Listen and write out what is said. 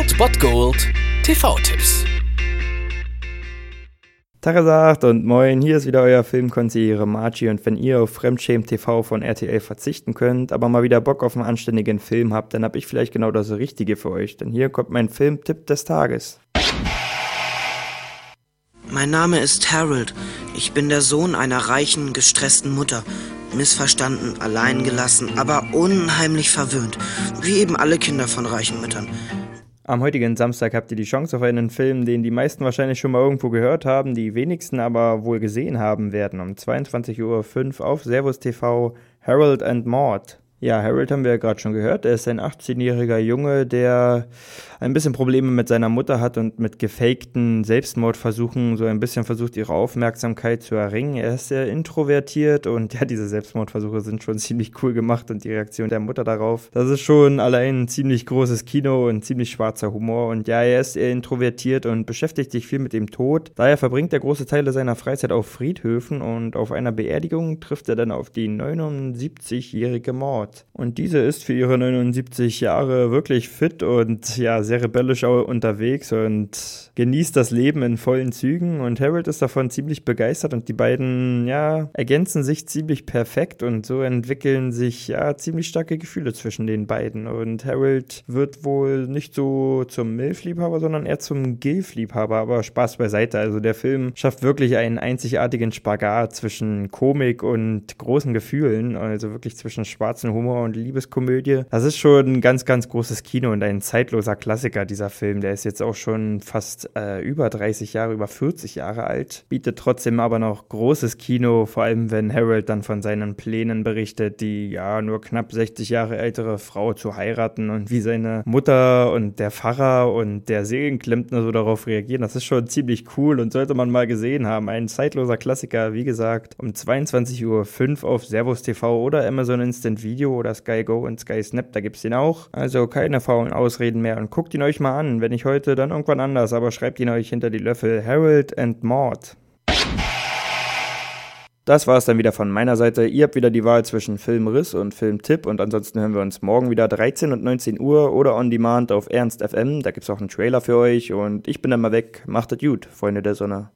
Old Bot Gold TV-Tipps. Tagesagt und moin, hier ist wieder euer Filmkonsigliere Margie und wenn ihr auf Fremdschämen TV von RTL verzichten könnt, aber mal wieder Bock auf einen anständigen Film habt, dann hab ich vielleicht genau das Richtige für euch, denn hier kommt mein Filmtipp des Tages. Mein Name ist Harold. Ich bin der Sohn einer reichen, gestressten Mutter. Missverstanden, alleingelassen, aber unheimlich verwöhnt. Wie eben alle Kinder von reichen Müttern. Am heutigen Samstag habt ihr die Chance auf einen Film, den die meisten wahrscheinlich schon mal irgendwo gehört haben, die wenigsten aber wohl gesehen haben werden. Um 22.05 Uhr auf Servus TV Harold and Maud. Ja, Harold haben wir ja gerade schon gehört. Er ist ein 18-jähriger Junge, der ein bisschen Probleme mit seiner Mutter hat und mit gefakten Selbstmordversuchen so ein bisschen versucht, ihre Aufmerksamkeit zu erringen. Er ist sehr introvertiert und ja, diese Selbstmordversuche sind schon ziemlich cool gemacht und die Reaktion der Mutter darauf. Das ist schon allein ein ziemlich großes Kino und ziemlich schwarzer Humor. Und ja, er ist eher introvertiert und beschäftigt sich viel mit dem Tod. Daher verbringt er große Teile seiner Freizeit auf Friedhöfen und auf einer Beerdigung trifft er dann auf die 79-jährige Mord. Art. Und diese ist für ihre 79 Jahre wirklich fit und ja, sehr rebellisch unterwegs und genießt das Leben in vollen Zügen. Und Harold ist davon ziemlich begeistert und die beiden, ja, ergänzen sich ziemlich perfekt und so entwickeln sich ja ziemlich starke Gefühle zwischen den beiden. Und Harold wird wohl nicht so zum Milf-Liebhaber, sondern eher zum Gilf-Liebhaber. Aber Spaß beiseite. Also der Film schafft wirklich einen einzigartigen Spagat zwischen Komik und großen Gefühlen. Also wirklich zwischen schwarzen Humor Humor und Liebeskomödie. Das ist schon ein ganz, ganz großes Kino und ein zeitloser Klassiker, dieser Film. Der ist jetzt auch schon fast äh, über 30 Jahre, über 40 Jahre alt. Bietet trotzdem aber noch großes Kino, vor allem wenn Harold dann von seinen Plänen berichtet, die ja nur knapp 60 Jahre ältere Frau zu heiraten und wie seine Mutter und der Pfarrer und der Seelenklempner so darauf reagieren. Das ist schon ziemlich cool und sollte man mal gesehen haben. Ein zeitloser Klassiker, wie gesagt, um 22.05 Uhr auf Servus TV oder Amazon Instant Video oder Sky Go und Sky Snap, da gibt es den auch. Also keine faulen Ausreden mehr und guckt ihn euch mal an. Wenn nicht heute, dann irgendwann anders, aber schreibt ihn euch hinter die Löffel. Harold and Maud. Das war es dann wieder von meiner Seite. Ihr habt wieder die Wahl zwischen Filmriss und Filmtipp und ansonsten hören wir uns morgen wieder 13 und 19 Uhr oder on demand auf Ernst FM. Da gibt es auch einen Trailer für euch und ich bin dann mal weg. Macht es gut, Freunde der Sonne.